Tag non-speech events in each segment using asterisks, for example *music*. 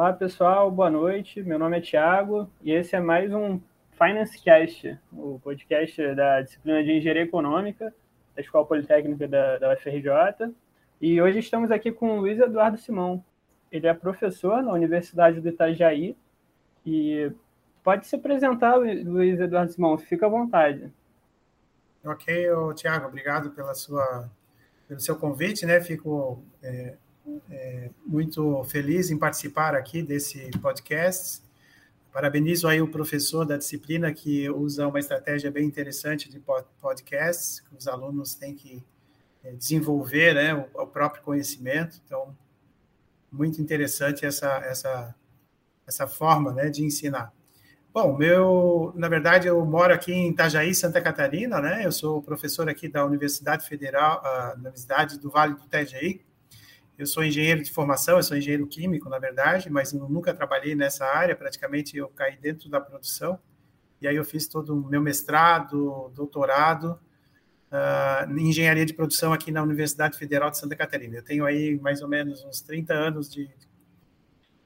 Olá, pessoal, boa noite. Meu nome é Thiago e esse é mais um Finance Cast, o podcast da disciplina de Engenharia Econômica da Escola Politécnica da, da UFRJ. E hoje estamos aqui com o Luiz Eduardo Simão. Ele é professor na Universidade do Itajaí e pode se apresentar, Luiz Eduardo Simão, fica à vontade. Ok, Tiago, obrigado pela sua, pelo seu convite, né? Fico é, é, muito feliz em participar aqui desse podcast. Parabenizo aí o professor da disciplina que usa uma estratégia bem interessante de podcasts, que os alunos têm que é, desenvolver né, o, próprio conhecimento. Então, muito interessante essa, essa, essa forma né, de ensinar. Bom, meu, na verdade, eu moro aqui em Itajaí, Santa Catarina, né? Eu sou professor aqui da Universidade Federal, a Universidade do Vale do Itajaí. Eu sou engenheiro de formação, eu sou engenheiro químico, na verdade, mas nunca trabalhei nessa área, praticamente eu caí dentro da produção. E aí eu fiz todo o meu mestrado, doutorado uh, em engenharia de produção aqui na Universidade Federal de Santa Catarina. Eu tenho aí mais ou menos uns 30 anos de,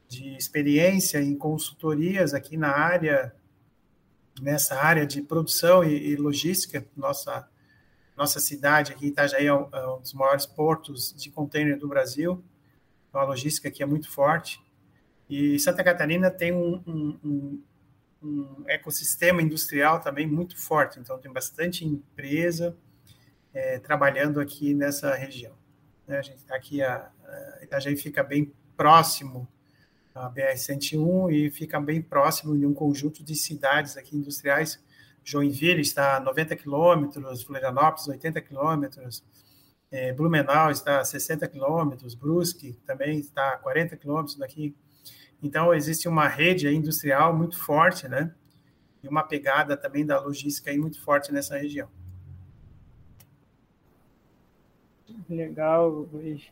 de experiência em consultorias aqui na área, nessa área de produção e, e logística. Nossa, nossa cidade aqui, Itajaí, é um, é um dos maiores portos de container do Brasil. Então, a logística aqui é muito forte. E Santa Catarina tem um, um, um, um ecossistema industrial também muito forte. Então, tem bastante empresa é, trabalhando aqui nessa região. Né? A gente está aqui, a, a Itajaí fica bem próximo a BR-101 e fica bem próximo de um conjunto de cidades aqui industriais. Joinville está a 90 quilômetros, Florianópolis 80 quilômetros, é, Blumenau está a 60 quilômetros, Brusque também está a 40 quilômetros daqui. Então, existe uma rede industrial muito forte, né? E uma pegada também da logística aí muito forte nessa região. Legal, Luiz.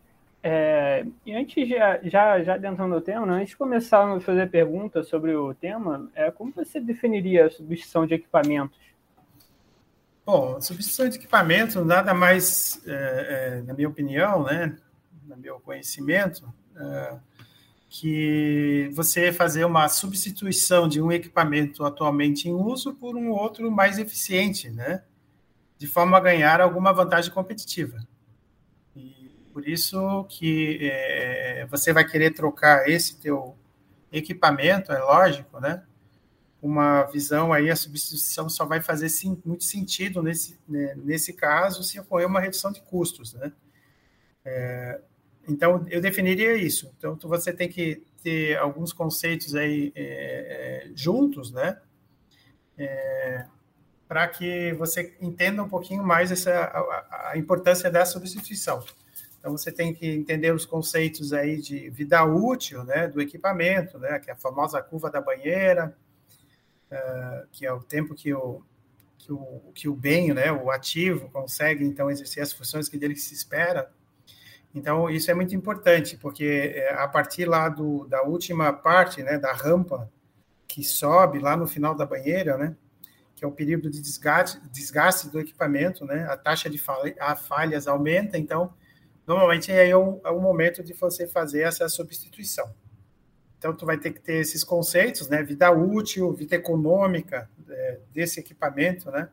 É, e antes, já, já, já adentrando no tema, né, antes de começar a fazer perguntas sobre o tema, é, como você definiria a substituição de equipamentos? Bom, a substituição de equipamento nada mais, é, é, na minha opinião, né, no meu conhecimento, é, que você fazer uma substituição de um equipamento atualmente em uso por um outro mais eficiente, né, de forma a ganhar alguma vantagem competitiva. Por isso que é, você vai querer trocar esse teu equipamento, é lógico, né? Uma visão aí, a substituição só vai fazer sim, muito sentido nesse, né, nesse caso se ocorrer uma redução de custos, né? É, então, eu definiria isso. Então, você tem que ter alguns conceitos aí é juntos, né? É, para que você entenda um pouquinho mais essa, a, a importância da substituição. Então, você tem que entender os conceitos aí de vida útil né, do equipamento, né, que é a famosa curva da banheira, uh, que é o tempo que o, que o, que o bem, né, o ativo, consegue, então, exercer as funções que dele se espera. Então, isso é muito importante, porque é, a partir lá do, da última parte, né, da rampa, que sobe lá no final da banheira, né, que é o período de desgaste, desgaste do equipamento, né, a taxa de falhas aumenta, então, normalmente é o, é o momento de você fazer essa substituição. Então, tu vai ter que ter esses conceitos, né? Vida útil, vida econômica é, desse equipamento, né?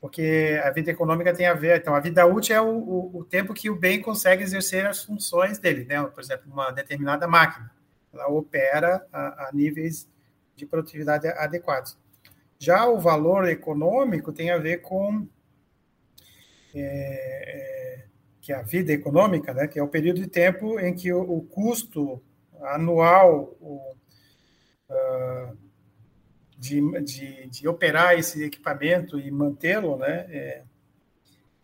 Porque a vida econômica tem a ver. Então, a vida útil é o, o, o, tempo que o bem consegue exercer as funções dele, né? Por exemplo, uma determinada máquina, ela opera a, a níveis de produtividade adequados. Já o valor econômico tem a ver com é, é que é a vida econômica, né, que é o período de tempo em que o, o custo anual o, uh, de, de, de, operar esse equipamento e mantê-lo, né, é,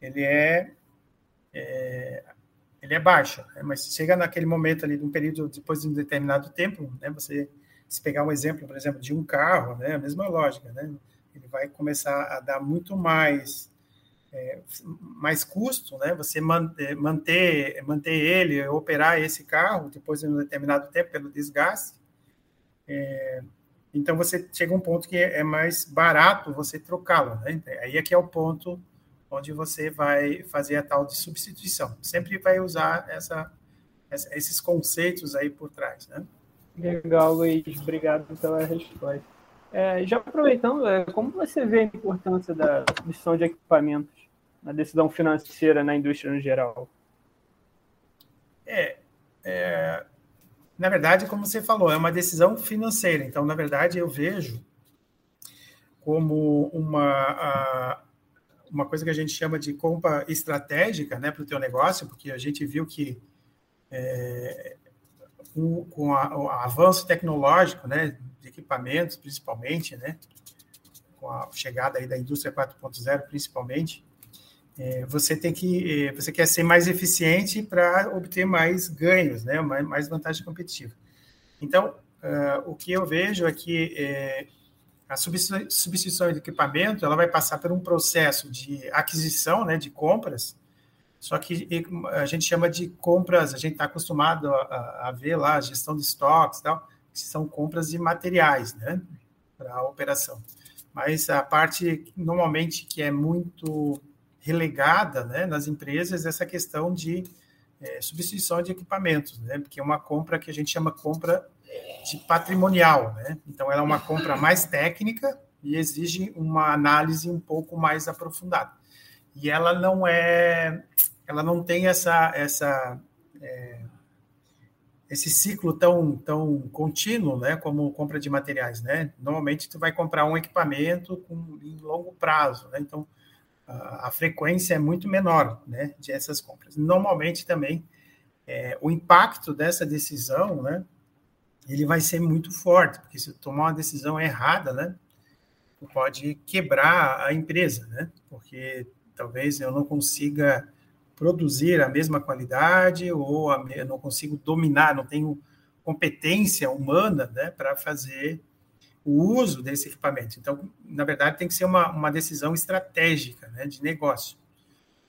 ele é, é, ele é baixo, né, mas chega naquele momento ali, num período depois de um determinado tempo, né, você se pegar um exemplo, por exemplo, de um carro, né, a mesma lógica, né, ele vai começar a dar muito mais é, mais custo, né? Você manter, manter, manter ele, operar esse carro depois de um determinado tempo pelo desgaste. É, então você chega a um ponto que é mais barato você trocá-lo, né? Aí é que é o ponto onde você vai fazer a tal de substituição. Sempre vai usar essa, esses conceitos aí por trás, né? Legal, Luiz. Obrigado pela resposta. É, já aproveitando, é, como você vê a importância da decisão de equipamentos na decisão financeira na indústria no geral? É, é, na verdade, como você falou, é uma decisão financeira. Então, na verdade, eu vejo como uma, uma coisa que a gente chama de compra estratégica né, para o teu negócio, porque a gente viu que é, com, com a, o avanço tecnológico, né, de equipamentos, principalmente, né, com a chegada aí da indústria 4.0, principalmente, é, você tem que é, você quer ser mais eficiente para obter mais ganhos, né, mais, mais vantagem competitiva. Então, uh, o que eu vejo é que é, a substituição de equipamento ela vai passar por um processo de aquisição, né, de compras, só que a gente chama de compras, a gente está acostumado a, a, ver lá a gestão de estoques tal, que são compras de materiais, né, para a operação. Mas a parte normalmente que é muito relegada, né, nas empresas essa questão de é, substituição de equipamentos, né, porque é uma compra que a gente chama compra de patrimonial, né. Então ela é uma compra mais técnica e exige uma análise um pouco mais aprofundada. E ela não é ela não tem essa, essa é, esse ciclo tão, tão contínuo, né, como compra de materiais, né? Normalmente tu vai comprar um equipamento com em longo prazo, né? Então a, frequência é muito menor, né, de essas compras. Normalmente também é, o impacto dessa decisão, né, ele vai ser muito forte, porque se tomar uma decisão errada, né, pode quebrar a empresa, né? Porque talvez eu não consiga produzir a mesma qualidade ou a, não consigo dominar, não tenho competência humana né, para fazer o uso desse equipamento. Então, na verdade, tem que ser uma, uma decisão estratégica né, de negócio.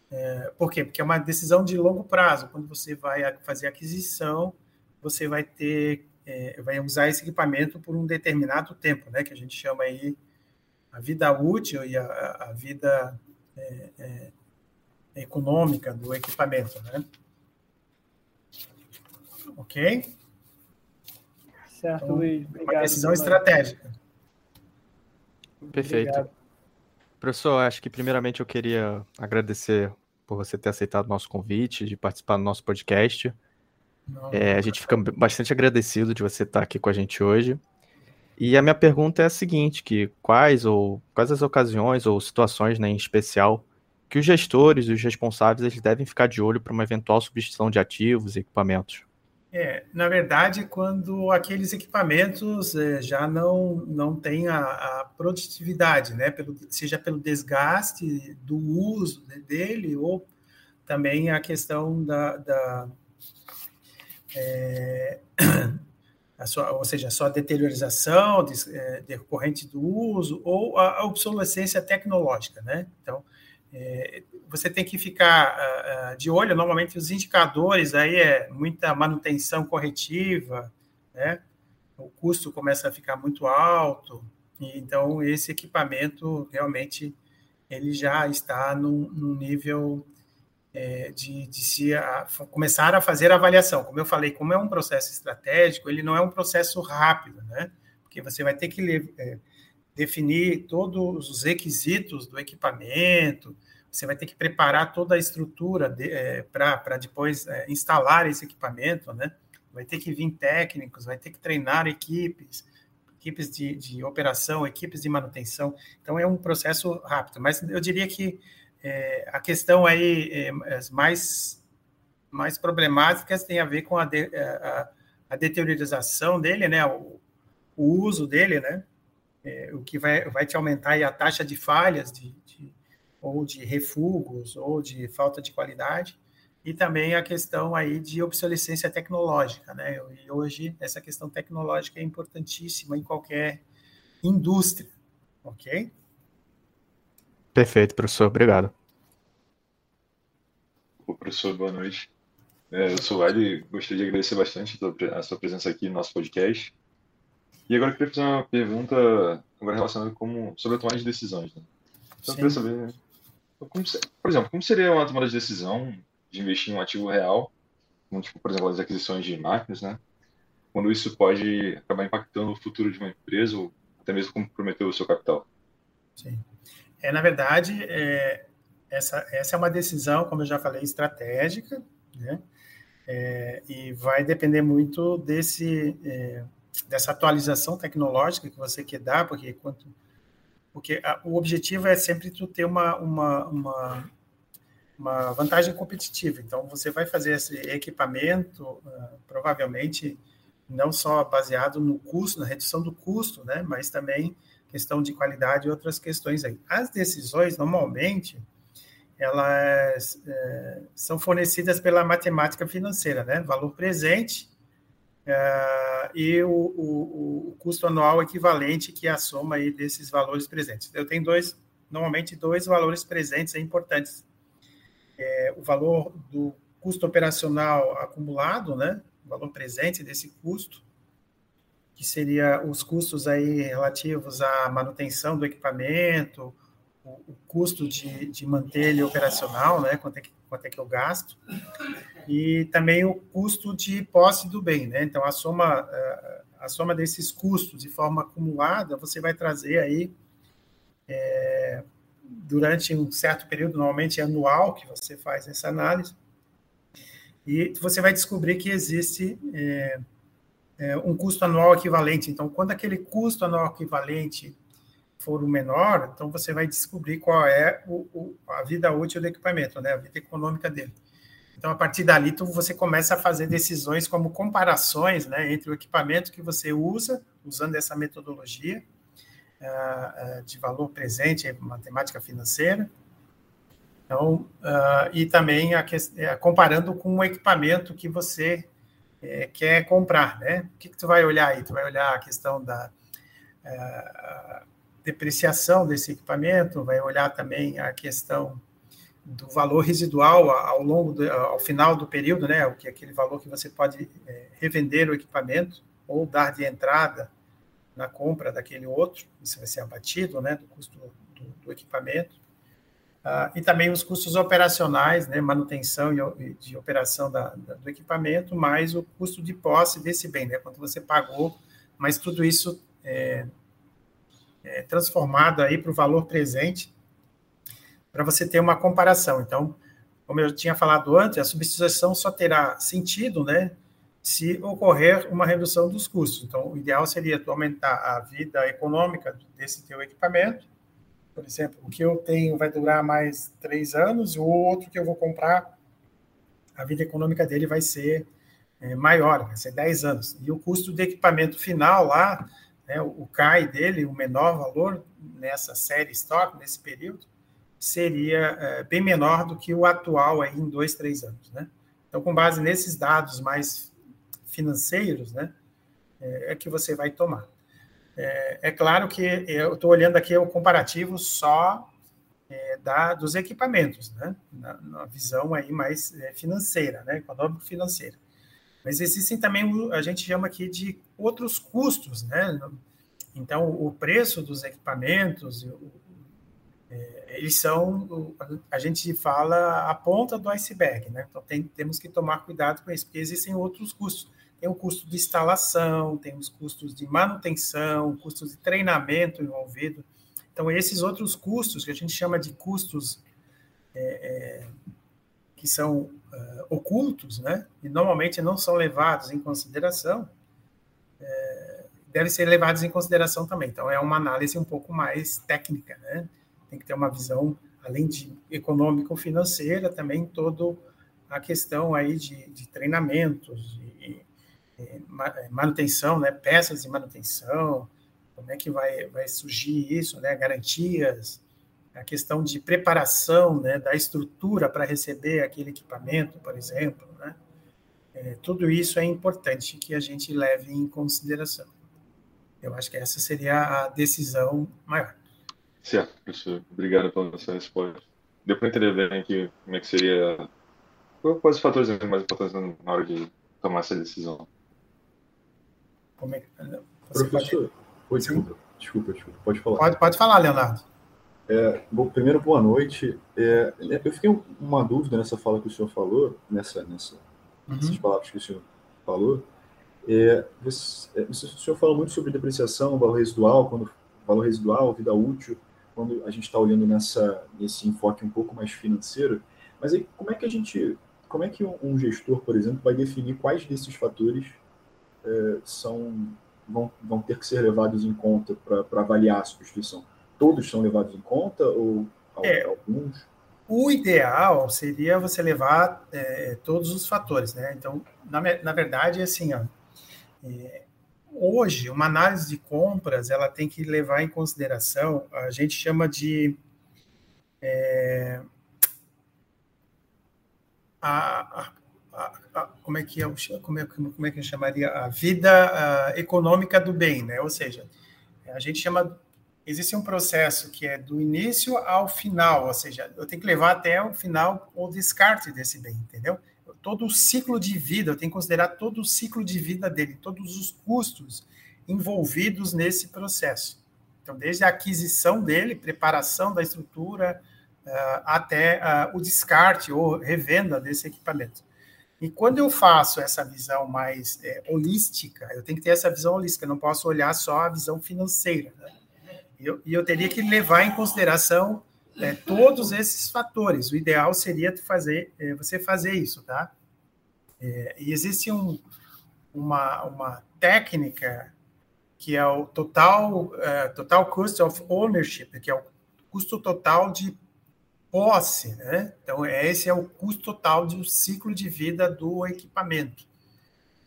É, por quê? Porque é uma decisão de longo prazo. Quando você vai fazer aquisição, você vai ter, é, vai usar esse equipamento por um determinado tempo, né, que a gente chama aí a vida útil e a, a vida é, é econômica do equipamento, né? Ok? Certo, então, Luiz. Obrigado. Uma decisão estratégica. Perfeito. Obrigado. Professor, acho que primeiramente eu queria agradecer por você ter aceitado o nosso convite de participar do nosso podcast. Não, é, a gente fica bastante agradecido de você estar aqui com a gente hoje. E a minha pergunta é a seguinte, que quais ou quais as ocasiões ou situações né, em especial que os gestores e os responsáveis eles devem ficar de olho para uma eventual substituição de ativos e equipamentos? É, na verdade, quando aqueles equipamentos é, já não, não têm a, a, produtividade, né? Pelo, seja pelo desgaste do uso dele ou também a questão da, da é, sua, ou seja, a sua deteriorização de, é, decorrente do uso ou a, a obsolescência tecnológica, né? Então, é, você tem que ficar uh, de olho, normalmente os indicadores aí é muita manutenção corretiva, né? O custo começa a ficar muito alto, então esse equipamento realmente ele já está num, num nível é, de, de, se a, começar a fazer a avaliação. Como eu falei, como é um processo estratégico, ele não é um processo rápido, né? Porque você vai ter que é, definir todos os requisitos do equipamento, você vai ter que preparar toda a estrutura é, para depois é, instalar esse equipamento, né? Vai ter que vir técnicos, vai ter que treinar equipes, equipes de, de operação, equipes de manutenção. Então é um processo rápido, mas eu diria que é, a questão aí é, mais mais problemáticas tem a ver com a, de, a, a deteriorização dele, né? O, o uso dele, né? É, o que vai, vai te aumentar a taxa de falhas, de ou de refugos, ou de falta de qualidade, e também a questão aí de obsolescência tecnológica, né? E hoje essa questão tecnológica é importantíssima em qualquer indústria, ok? Perfeito, professor, obrigado. O professor, boa noite. É, eu sou o Ali, gostaria de agradecer bastante a sua presença aqui no nosso podcast. E agora eu queria fazer uma pergunta agora relacionada com, sobre a tomada de decisões. Né? Então, eu queria saber como, por exemplo, como seria uma tomada de decisão de investir em um ativo real, como, tipo, por exemplo, as aquisições de máquinas, né? quando isso pode acabar impactando o futuro de uma empresa ou até mesmo comprometer o seu capital. Sim. É, na verdade, é, essa, essa é uma decisão, como eu já falei, estratégica, né? É, e vai depender muito desse, é, dessa atualização tecnológica que você quer dar, porque, quanto, porque a, o objetivo é sempre tu ter uma, uma, uma, uma, vantagem competitiva. Então, você vai fazer esse equipamento, uh, provavelmente, não só baseado no custo, na redução do custo, né, mas também questão de qualidade e outras questões aí. As decisões, normalmente, elas é, são fornecidas pela matemática financeira, né? Valor presente é, e o, o, o, custo anual equivalente, que é a soma aí desses valores presentes. Eu tenho dois, normalmente dois valores presentes importantes. É, o valor do custo operacional acumulado, né? O valor presente desse custo, que seria os custos aí relativos à manutenção do equipamento, o, custo de, de manter ele operacional, né? Quanto é, que, quanto é que eu gasto, e também o custo de posse do bem, né? Então, a soma, a soma desses custos de forma acumulada, você vai trazer aí, é, durante um certo período, normalmente anual, que você faz essa análise, e você vai descobrir que existe é, é, um custo anual equivalente. Então, quando aquele custo anual equivalente for o menor, então você vai descobrir qual é o, o, a vida útil do equipamento, né? a vida econômica dele. Então, a partir dali, tu, você começa a fazer decisões como comparações né, entre o equipamento que você usa, usando essa metodologia uh, uh, de valor presente, matemática financeira, então, uh, e também a, é, comparando com o equipamento que você é, quer comprar, né? O que, que tu vai olhar aí? Tu vai olhar a questão da uh, depreciação desse equipamento, vai olhar também a questão do valor residual ao longo, do, ao final do período, né? O que é aquele valor que você pode é, revender o equipamento ou dar de entrada na compra daquele outro, isso vai ser abatido, né? Do custo do, do equipamento. Uh, e também os custos operacionais, né, manutenção e, de operação da, da, do equipamento, mais o custo de posse desse bem, né, quanto você pagou, mas tudo isso é, é transformado aí para o valor presente, para você ter uma comparação. Então, como eu tinha falado antes, a substituição só terá sentido, né, se ocorrer uma redução dos custos. Então, o ideal seria tu aumentar a vida econômica desse teu equipamento, por exemplo, o que eu tenho vai durar mais três anos, o outro que eu vou comprar, a vida econômica dele vai ser é, maior, vai ser 10 anos. E o custo de equipamento final lá, né, o CAI dele, o menor valor nessa série estoque, nesse período, seria é, bem menor do que o atual aí em dois, três anos. Né? Então, com base nesses dados mais financeiros, né, é, é que você vai tomar. É, é claro que eu estou olhando aqui o comparativo só é, da, dos equipamentos, né? Na, na visão aí mais é, financeira, né? Econômico-financeira. Mas existem também, a gente chama aqui de outros custos, né? Então, o preço dos equipamentos, é, eles são, a gente fala, a ponta do iceberg, né? Então, tem, temos que tomar cuidado com isso, porque existem outros custos tem o custo de instalação, tem os custos de manutenção, custos de treinamento envolvido. Então, esses outros custos, que a gente chama de custos é, é, que são uh, ocultos, né? e normalmente não são levados em consideração, é, devem ser levados em consideração também. Então, é uma análise um pouco mais técnica, né? tem que ter uma visão, além de econômico-financeira, também toda a questão aí de, de treinamentos, de, é, manutenção, né, peças de manutenção, como é que vai, vai surgir isso, né, garantias, a questão de preparação né, da estrutura para receber aquele equipamento, por exemplo. Né? É, tudo isso é importante que a gente leve em consideração. Eu acho que essa seria a decisão maior. Certo, professor. Obrigado pela sua resposta. Deu para entender bem aqui como é que seria. Quais os fatores mais importantes na hora de tomar essa decisão? Como é que. Professor, pode... desculpa, desculpa, desculpa, pode falar. Pode, pode falar, Leonardo. É, bom, primeiro, boa noite. É, eu fiquei uma dúvida nessa fala que o senhor falou, nessa, nessa, uhum. nessas palavras que o senhor falou. É, você, é, o senhor fala muito sobre depreciação, valor residual, quando valor residual, vida útil, quando a gente está olhando nessa, nesse enfoque um pouco mais financeiro. Mas aí, como é que a gente, como é que um gestor, por exemplo, vai definir quais desses fatores é, são vão, vão ter que ser levados em conta para avaliar a substituição? Todos são levados em conta ou é, alguns? O ideal seria você levar é, todos os fatores, né? Então, na, na verdade, assim, ó, é, hoje, uma análise de compras, ela tem que levar em consideração, a gente chama de é, a, a, a, como é que eu como é, como é que eu chamaria a vida econômica do bem, né? Ou seja, a gente chama existe um processo que é do início ao final, ou seja, eu tenho que levar até o final o descarte desse bem, entendeu? Todo o ciclo de vida, eu tenho que considerar todo o ciclo de vida dele, todos os custos envolvidos nesse processo. Então, desde a aquisição dele, preparação da estrutura, uh, até uh, o descarte ou revenda desse equipamento. E quando eu faço essa visão mais é, holística, eu tenho que ter essa visão holística, eu não posso olhar só a visão financeira. Né? Eu, e eu teria que levar em consideração é, todos esses fatores. O ideal seria fazer, é, você fazer isso, tá? É, e existe um, uma, uma técnica que é o total, uh, total cost of ownership, que é o custo total de posse, né? Então, esse é o custo total do ciclo de vida do equipamento.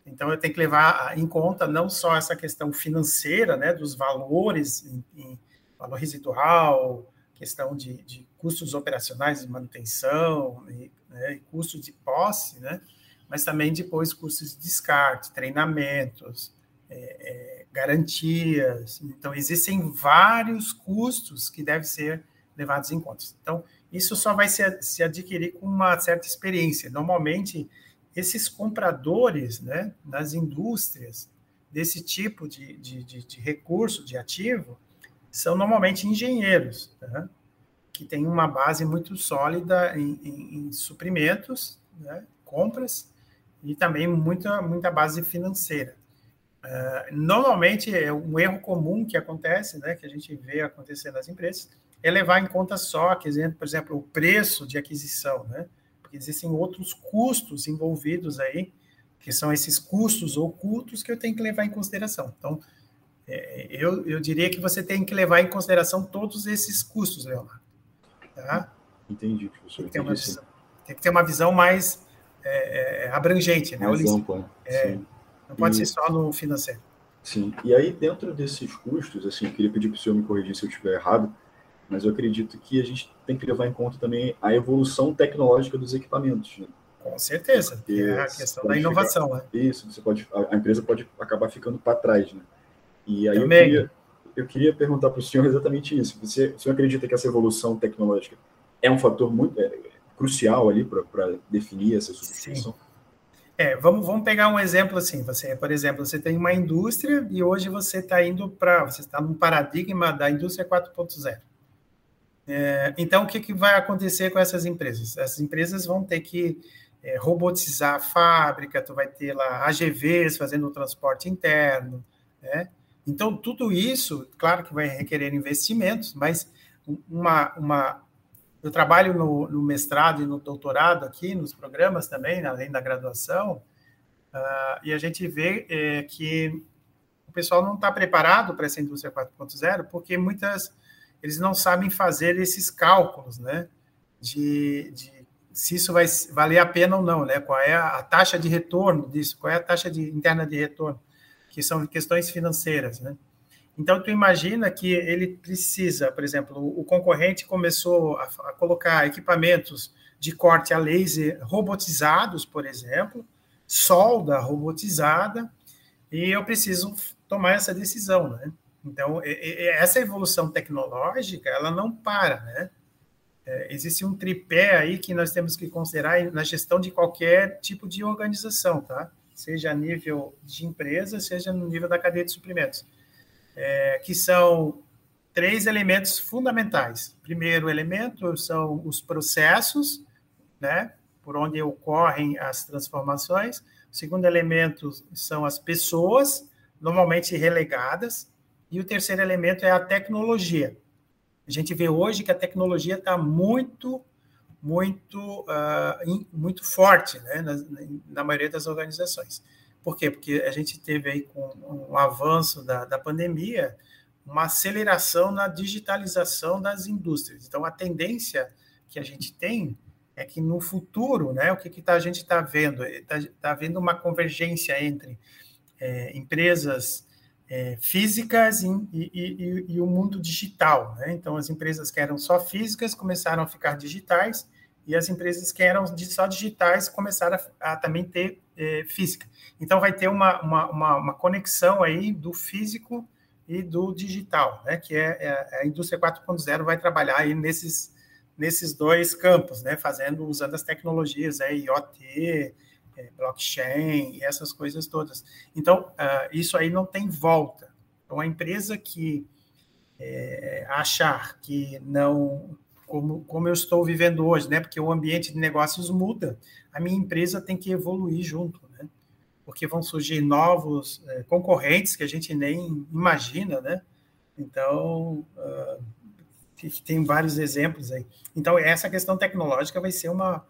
Então, eu tenho que levar em conta não só essa questão financeira, né, dos valores em, em valor residual, questão de, de, custos operacionais de manutenção e, né, e custos de posse, né, mas também depois custos de descarte, treinamentos, é, é, garantias. Então, existem vários custos que devem ser levados em conta. Então, isso só vai se, se adquirir com uma certa experiência. Normalmente, esses compradores né, das indústrias desse tipo de, de, de, de recurso, de ativo, são normalmente engenheiros, né, que têm uma base muito sólida em, em, em suprimentos, né, compras, e também muita, muita base financeira. Uh, normalmente, é um erro comum que acontece, né, que a gente vê acontecer nas empresas, é levar em conta só, por exemplo, o preço de aquisição, né? porque existem outros custos envolvidos aí, que são esses custos ocultos que eu tenho que levar em consideração. Então, eu, eu diria que você tem que levar em consideração todos esses custos, Leonardo. Tá? Entendi, professor. Tem que ter uma visão, que ter uma visão mais é, é, abrangente, né? Mais ampla. É, não pode e... ser só no financeiro. Sim, e aí dentro desses custos, assim, eu queria pedir para o senhor me corrigir se eu estiver errado, mas eu acredito que a gente tem que levar em conta também a evolução tecnológica dos equipamentos. Né? Com certeza, Porque é a questão da inovação. Né? Isso, você pode, a empresa pode acabar ficando para trás. Né? E aí eu queria, eu queria, perguntar para o senhor exatamente isso. Você, o senhor acredita que essa evolução tecnológica é um fator muito é, crucial ali para definir essa substituição? Sim. É, vamos, vamos pegar um exemplo assim. Você, por exemplo, você tem uma indústria e hoje você está indo para, você está num paradigma da indústria 4.0. É, então, o que, que vai acontecer com essas empresas? Essas empresas vão ter que é, robotizar a fábrica, tu vai ter lá AGVs fazendo o transporte interno, né? Então, tudo isso, claro que vai requerer investimentos, mas uma, uma eu trabalho no, no mestrado e no doutorado aqui, nos programas também, além da graduação, uh, e a gente vê é, que o pessoal não está preparado para essa indústria 4.0, porque muitas eles não sabem fazer esses cálculos, né? De, de, se isso vai valer a pena ou não, né? Qual é a, taxa de retorno disso? Qual é a taxa de, interna de retorno? Que são questões financeiras, né? Então, tu imagina que ele precisa, por exemplo, o concorrente começou a, a colocar equipamentos de corte a laser robotizados, por exemplo, solda robotizada, e eu preciso tomar essa decisão, né? Então, essa evolução tecnológica, ela não para, né? É, existe um tripé aí que nós temos que considerar na gestão de qualquer tipo de organização, tá? Seja a nível de empresa, seja no nível da cadeia de suprimentos, é, que são três elementos fundamentais. Primeiro elemento são os processos, né? Por onde ocorrem as transformações. Segundo elemento são as pessoas, normalmente relegadas, e o terceiro elemento é a tecnologia. A gente vê hoje que a tecnologia está muito, muito, uh, muito forte né, na, na, maioria das organizações. Por quê? Porque a gente teve aí com um avanço da, da pandemia, uma aceleração na digitalização das indústrias. Então, a tendência que a gente tem é que no futuro, né, o que, que tá, a gente está vendo? Está tá havendo uma convergência entre é, empresas é, físicas e, e, e, e, o mundo digital. Né? Então, as empresas que eram só físicas começaram a ficar digitais e as empresas que eram só digitais começaram a, a também ter é, física. Então, vai ter uma, uma, uma, uma, conexão aí do físico e do digital, né? que é, é a indústria 4.0 vai trabalhar aí nesses, nesses dois campos, né? fazendo, usando as tecnologias aí, IoT, é, blockchain e essas coisas todas. Então, uh, isso aí não tem volta. Então, a empresa que é, achar que não, como, como eu estou vivendo hoje, né? Porque o ambiente de negócios muda, a minha empresa tem que evoluir junto, né? Porque vão surgir novos é, concorrentes que a gente nem imagina, né? Então, uh, tem vários exemplos aí. Então, essa questão tecnológica vai ser uma,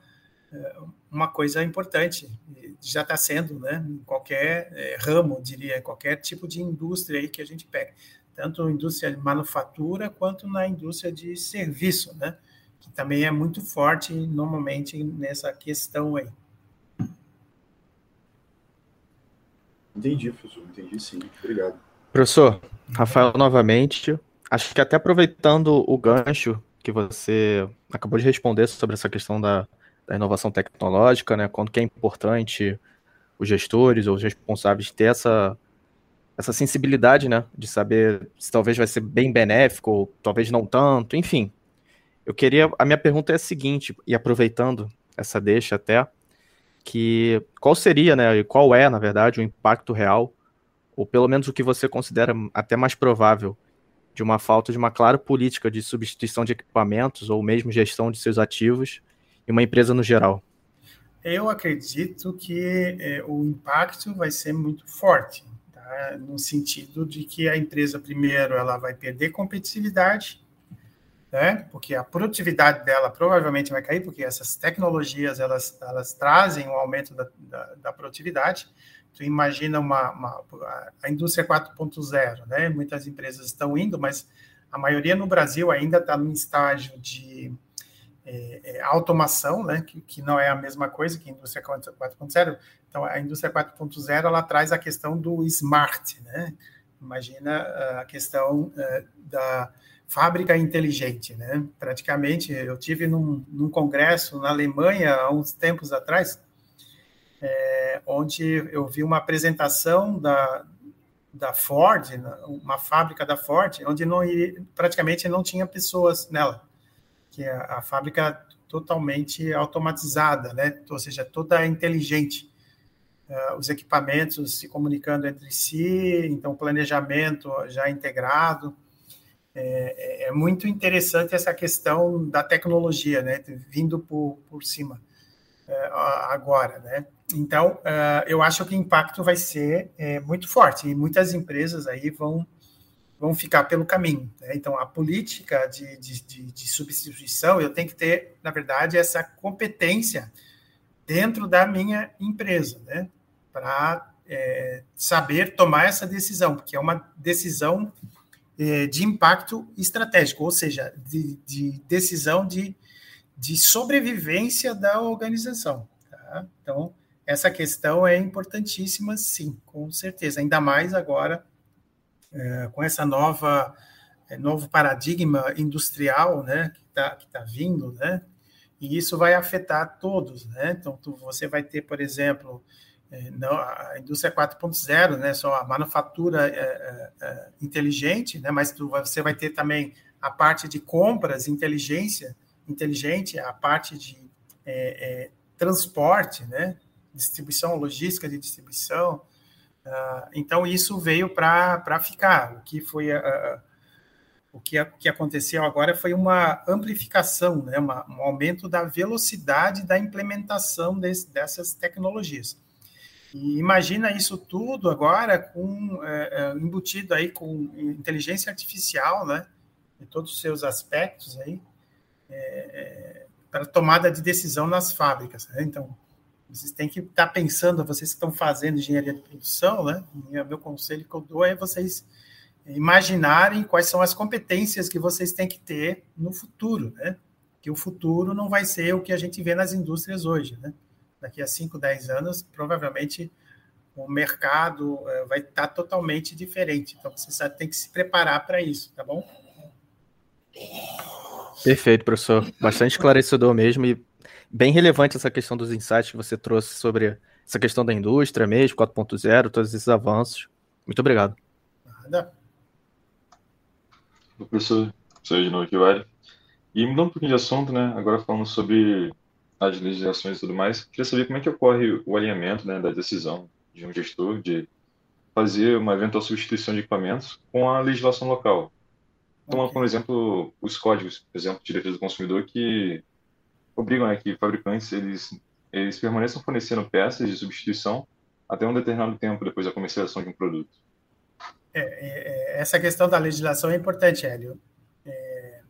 uma coisa importante, já está sendo, né, em qualquer é, ramo, diria, qualquer tipo de indústria aí que a gente pega, tanto indústria de manufatura quanto na indústria de serviço, né, que também é muito forte normalmente nessa questão aí. Entendi, professor, entendi sim, obrigado. Professor, Rafael novamente, acho que até aproveitando o gancho que você acabou de responder sobre essa questão da, da inovação tecnológica, né? Quanto que é importante os gestores ou os responsáveis ter essa, essa sensibilidade, né? De saber se talvez vai ser bem benéfico ou talvez não tanto, enfim. Eu queria. A minha pergunta é a seguinte, e aproveitando essa deixa até, que qual seria, né? E qual é, na verdade, o impacto real, ou pelo menos o que você considera até mais provável, de uma falta de uma clara política de substituição de equipamentos ou mesmo gestão de seus ativos e uma empresa no geral? Eu acredito que é, o impacto vai ser muito forte, tá? no sentido de que a empresa, primeiro, ela vai perder competitividade, né? porque a produtividade dela provavelmente vai cair, porque essas tecnologias elas, elas trazem um aumento da, da, da produtividade. Tu imagina uma, uma a indústria 4.0, né? Muitas empresas estão indo, mas a maioria no Brasil ainda está no estágio de é, é, automação, né, que, que, não é a mesma coisa que a indústria 4.0. Então, a indústria 4.0 ela traz a questão do smart, né? Imagina a questão uh, da fábrica inteligente, né? Praticamente, eu tive num, num congresso na Alemanha há uns tempos atrás, é, onde eu vi uma apresentação da, da Ford, uma fábrica da Ford, onde não praticamente não tinha pessoas nela que é a fábrica totalmente automatizada, né? ou seja, toda inteligente. Uh, os equipamentos se comunicando entre si, então planejamento já integrado. É, é, é, muito interessante essa questão da tecnologia, né? vindo por, por cima uh, agora. Né? Então, uh, eu acho que o impacto vai ser é, muito forte e muitas empresas aí vão vão ficar pelo caminho. Né? Então, a política de, de, de, de, substituição, eu tenho que ter, na verdade, essa competência dentro da minha empresa, né? para é, saber tomar essa decisão, porque é uma decisão é, de impacto estratégico, ou seja, de, de decisão de, de sobrevivência da organização. Tá? Então, essa questão é importantíssima, sim, com certeza, ainda mais agora é, com essa nova é, novo paradigma industrial, né, que está tá vindo, né, e isso vai afetar todos, né, então tu, você vai ter, por exemplo, é, não, a indústria 4.0, né, só a manufatura inteligente, né, mas tu, você vai ter também a parte de compras, inteligência inteligente, a parte de transporte, né, distribuição, logística de distribuição, Uh, então, isso veio para ficar. O que foi uh, o que, que aconteceu agora foi uma amplificação, né? Uma, um aumento da velocidade da implementação desse, dessas tecnologias. E imagina isso tudo agora com é, é, embutido aí com inteligência artificial, né? Em todos os seus aspectos aí, é, é para tomada de decisão nas fábricas. Né? Então, vocês têm que estar tá pensando, vocês que estão fazendo engenharia de produção, né? Meu conselho que eu dou é vocês imaginarem quais são as competências que vocês têm que ter no futuro, né? Que o futuro não vai ser o que a gente vê nas indústrias hoje, né? Daqui a 5, 10 anos, provavelmente o mercado eh, vai estar totalmente diferente. Então, você tem que se preparar para isso, tá bom? Perfeito, professor. Bastante esclarecedor mesmo e bem relevante essa questão dos insights que você trouxe sobre essa questão da indústria mesmo, 4.0, todos esses avanços. Muito obrigado. Nada. Professor, sou eu de novo aqui, vale. E mudando um pouquinho de assunto, né? Agora falando sobre as legislações e tudo mais, queria saber como é que ocorre o alinhamento né, da decisão de um gestor de fazer uma eventual substituição de equipamentos com a legislação local. Tomando okay. por exemplo os códigos, por exemplo, de defesa do consumidor que obrigam né, que fabricantes eles eles permaneçam fornecendo peças de substituição até um determinado tempo depois da comercialização de um produto. É, é, é, essa questão da legislação é importante, Hélio, é,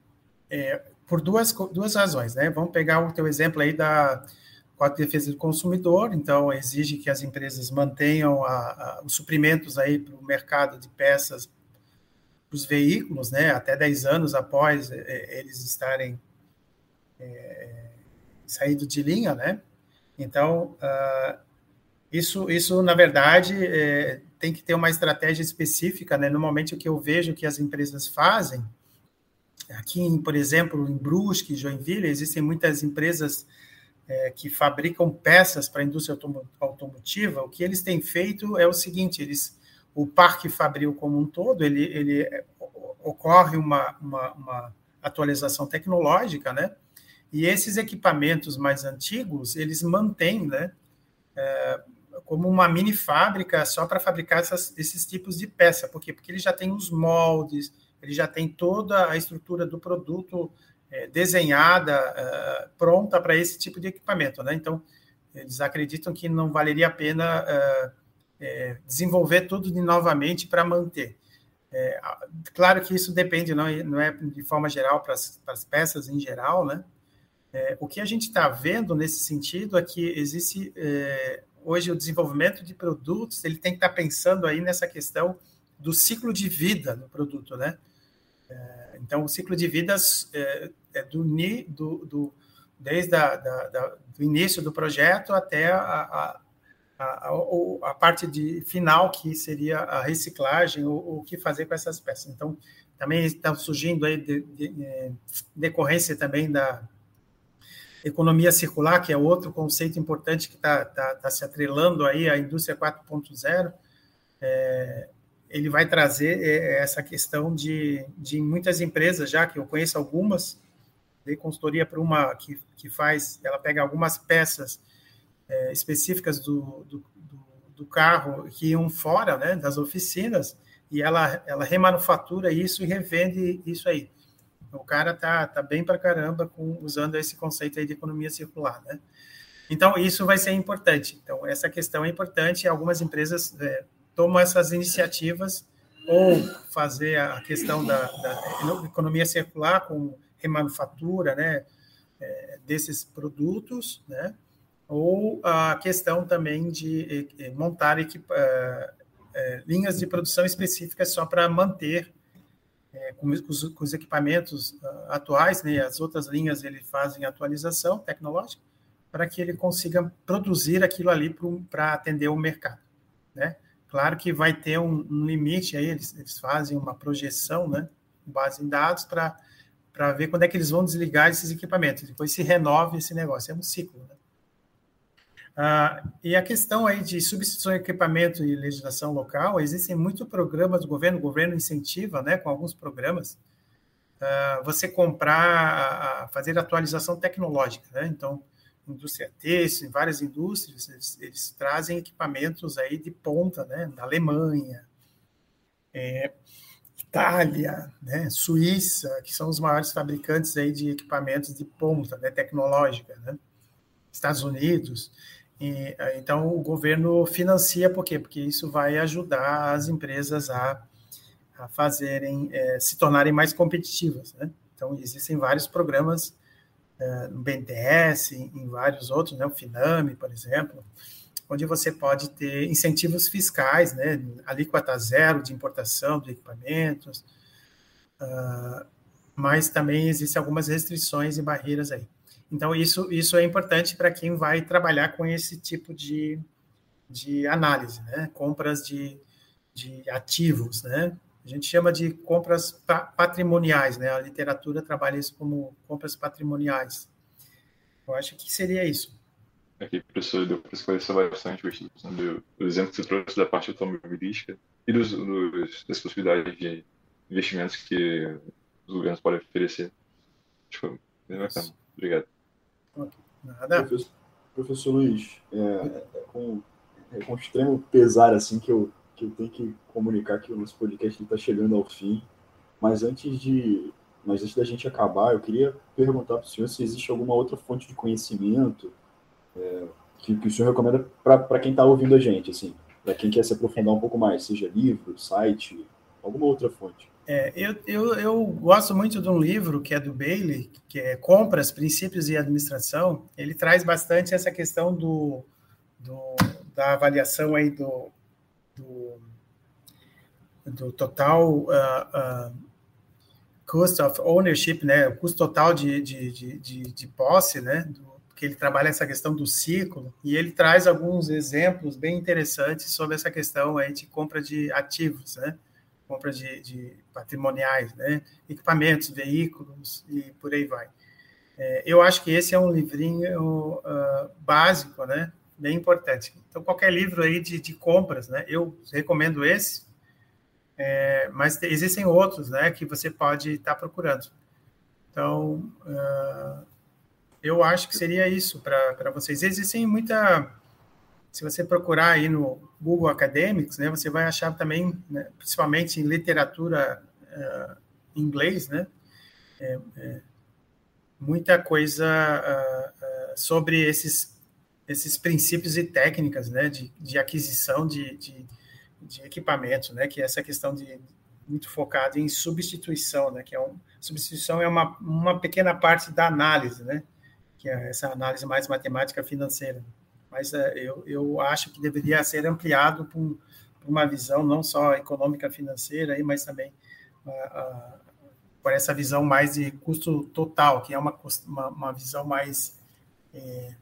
é, por duas, duas razões. Né? Vamos pegar o teu exemplo aí da Código de Defesa do Consumidor, então exige que as empresas mantenham a, a, os suprimentos aí para o mercado de peças para os veículos, né, até 10 anos após é, eles estarem é, saído de linha, né? Então, uh, isso, isso, na verdade, é, tem que ter uma estratégia específica, né? Normalmente o que eu vejo que as empresas fazem, aqui, por exemplo, em Brusque, Joinville, existem muitas empresas é, que fabricam peças para a indústria automotiva. O que eles têm feito é o seguinte: eles, o parque fabril como um todo, ele, ele é, ocorre uma, uma, uma atualização tecnológica, né? E esses equipamentos mais antigos, eles mantêm, né? É, como uma mini fábrica só para fabricar essas, esses tipos de peça. Por quê? Porque ele já tem os moldes, ele já tem toda a estrutura do produto é, desenhada, é, pronta para esse tipo de equipamento. Né? Então, eles acreditam que não valeria a pena é, é desenvolver tudo de novamente para manter. É, claro que isso depende, não, não é de forma geral para as peças em geral, né? É, o que a gente está vendo nesse sentido é que existe hoje o desenvolvimento de produtos ele tem que estar tá pensando aí nessa questão do ciclo de vida do produto, né? É, então, o ciclo de vida é, é do, do, do, desde a, da, da, do início do projeto até a, a, a, a, parte de final, que seria a reciclagem, o, o que fazer com essas peças. Então, também está surgindo aí de, de, de, é, decorrência também da, Economia circular, que é outro conceito importante que está tá, tá se atrelando aí à indústria 4.0, é, ele vai trazer é, essa questão de, de muitas empresas, já que eu conheço algumas, dei consultoria para uma que, que faz, ela pega algumas peças é, específicas do, do, do, carro que iam fora né, das oficinas, e ela, ela remanufatura isso e revende isso aí. O cara tá, tá bem para caramba com, usando esse conceito aí de economia circular, né? Então, isso vai ser importante. Então, essa questão é importante. Algumas empresas é, tomam essas iniciativas ou fazer a questão da, da economia circular com remanufatura, né, é, desses produtos, né, ou a questão também de montar equipa, é, é, linhas de produção específicas só para manter é, com, os, com, os, equipamentos uh, atuais, né, as outras linhas ele fazem atualização tecnológica para que ele consiga produzir aquilo ali para atender o mercado, né? Claro que vai ter um, um limite aí, eles, eles, fazem uma projeção, né, com base em dados para para ver quando é que eles vão desligar esses equipamentos, depois se renove esse negócio, é um ciclo, né? Ah, e a questão aí de substituição de equipamento e legislação local, existem muitos programas do governo, o governo incentiva, né, com alguns programas, ah, você comprar, fazer atualização tecnológica, né? Então, indústria têxtil, em várias indústrias, eles, eles, trazem equipamentos aí de ponta, né? Na Alemanha, é, Itália, né? Suíça, que são os maiores fabricantes aí de equipamentos de ponta, né? Tecnológica, né? Estados Unidos. E, então, o governo financia, por quê? Porque isso vai ajudar as empresas a, a fazerem, é, se tornarem mais competitivas. Né? Então, existem vários programas é, no BNDES, em, em vários outros, né? o FINAME, por exemplo, onde você pode ter incentivos fiscais, né? alíquota zero de importação de equipamentos, uh, mas também existem algumas restrições e barreiras aí. Então, isso, isso é importante para quem vai trabalhar com esse tipo de, de análise, né? Compras de, de ativos, né? A gente chama de compras patrimoniais, né? A literatura trabalha isso como compras patrimoniais. Eu acho que seria isso. Aqui, professor, deu para esclarecer bastante do, do exemplo que você trouxe da parte automobilística e dos, dos, das possibilidades de investimentos que os governos podem oferecer. Acho que foi bem bacana. Obrigado. Nada. Professor, professor Luiz, é, é, com, é com extremo pesar assim que eu, que eu tenho que comunicar que o nosso podcast está chegando ao fim. Mas antes de, mas antes da gente acabar, eu queria perguntar para o senhor se existe alguma outra fonte de conhecimento é, que, que o senhor recomenda para quem está ouvindo a gente, assim, para quem quer se aprofundar um pouco mais, seja livro, site, alguma outra fonte. É, eu, eu, eu, gosto muito de um livro que é do Bailey, que é Compras, Princípios e Administração. Ele traz bastante essa questão do, do da avaliação aí do, do, do total uh, uh, cost of ownership, né? O custo total de, de, de, de, de posse, né? Do, que ele trabalha essa questão do ciclo e ele traz alguns exemplos bem interessantes sobre essa questão aí de compra de ativos, né? Compra de, de patrimoniais, né? equipamentos, veículos e por aí vai. É, eu acho que esse é um livrinho uh, básico, né? bem importante. Então, qualquer livro aí de, de compras, né? eu recomendo esse, é, mas existem outros né, que você pode estar tá procurando. Então, uh, eu acho que seria isso para vocês. Existem muita se você procurar aí no Google Academics, né, você vai achar também, né, principalmente em literatura uh, em inglês, né, é, é, muita coisa uh, uh, sobre esses esses princípios e técnicas, né, de, de aquisição de, de, de equipamentos, né, que é essa questão de muito focado em substituição, né, que é um substituição é uma, uma pequena parte da análise, né, que é essa análise mais matemática financeira mas é, eu, eu acho que deveria ser ampliado por, por uma visão não só econômica financeira, mas também por essa visão mais de custo total, que é uma, uma, uma visão mais é,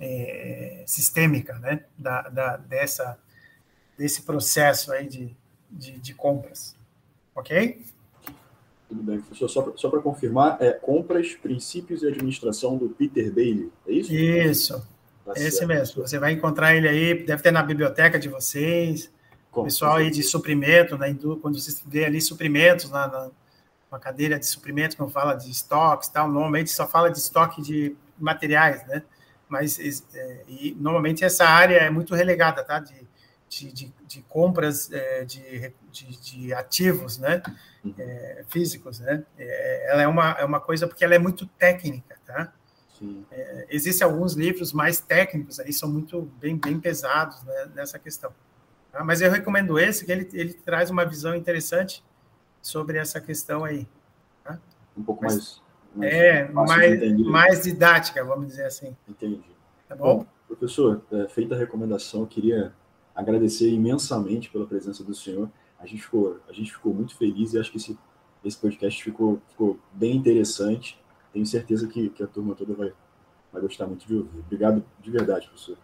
é, sistêmica né, da, da, dessa, desse processo aí de, de, de compras. Ok? Tudo bem, professor. Só, só para confirmar, é Compras, Princípios e Administração do Peter Bailey, é isso? Isso. Esse mesmo. Você vai encontrar ele aí, deve ter na biblioteca de vocês. Com pessoal aí de suprimento, né, quando você vê ali suprimentos na, na uma cadeira de suprimentos, quando fala de estoques, tal, normalmente só fala de estoque de materiais, né? Mas é, e, normalmente essa área é muito relegada, tá? De, de, de, de compras é, de, de, de, ativos, né? Uhum. É, físicos, né? É, ela é uma, é uma coisa porque ela é muito técnica, tá? É, existem alguns livros mais técnicos aí, são muito bem, bem pesados né, nessa questão. Tá? Mas eu recomendo esse, que ele, ele traz uma visão interessante sobre essa questão aí. Tá? Um pouco Mas, mais, É, mais, mais didática, vamos dizer assim. Entendi. Tá bom? bom professor, é, feita a recomendação, eu queria agradecer imensamente pela presença do senhor. A gente ficou, a gente ficou muito feliz e acho que esse, esse podcast ficou, ficou bem interessante tenho certeza que, que a turma toda vai, vai gostar muito de ouvir. Obrigado de verdade, professor.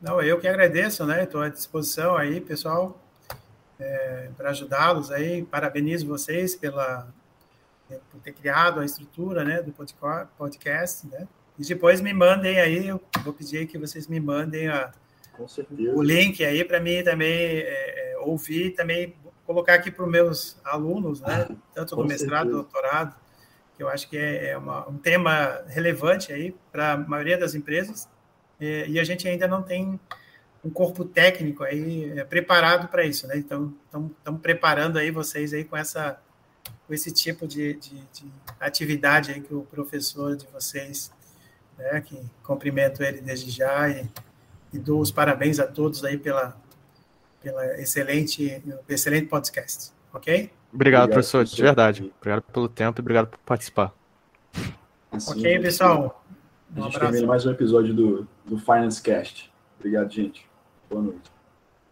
Não, eu que agradeço, né? Estou à disposição aí, pessoal, é, para ajudá-los aí. Parabenizo vocês pela por ter criado a estrutura, né, do podcast, né? E depois me mandem aí, eu vou pedir que vocês me mandem a, o link aí para mim também é, é ouvir, também colocar aqui para os meus alunos, né? *laughs* Tanto do mestrado, certeza. doutorado, eu acho que é, é uma, um tema relevante aí para a maioria das empresas, e, e, a gente ainda não tem um corpo técnico aí é, preparado para isso, né? Então, estamos preparando aí vocês aí com essa com esse tipo de, de, de, atividade aí que o professor de vocês, né, que cumprimento ele desde já e, e dou os parabéns a todos aí pela, pela excelente, excelente podcast. Ok? Obrigado, obrigado professor, professor, de verdade. Obrigado pelo tempo e obrigado por participar. Assim, ok, pessoal. Um a gente termina mais um episódio do, do Finance Cast. Obrigado, gente. Boa noite.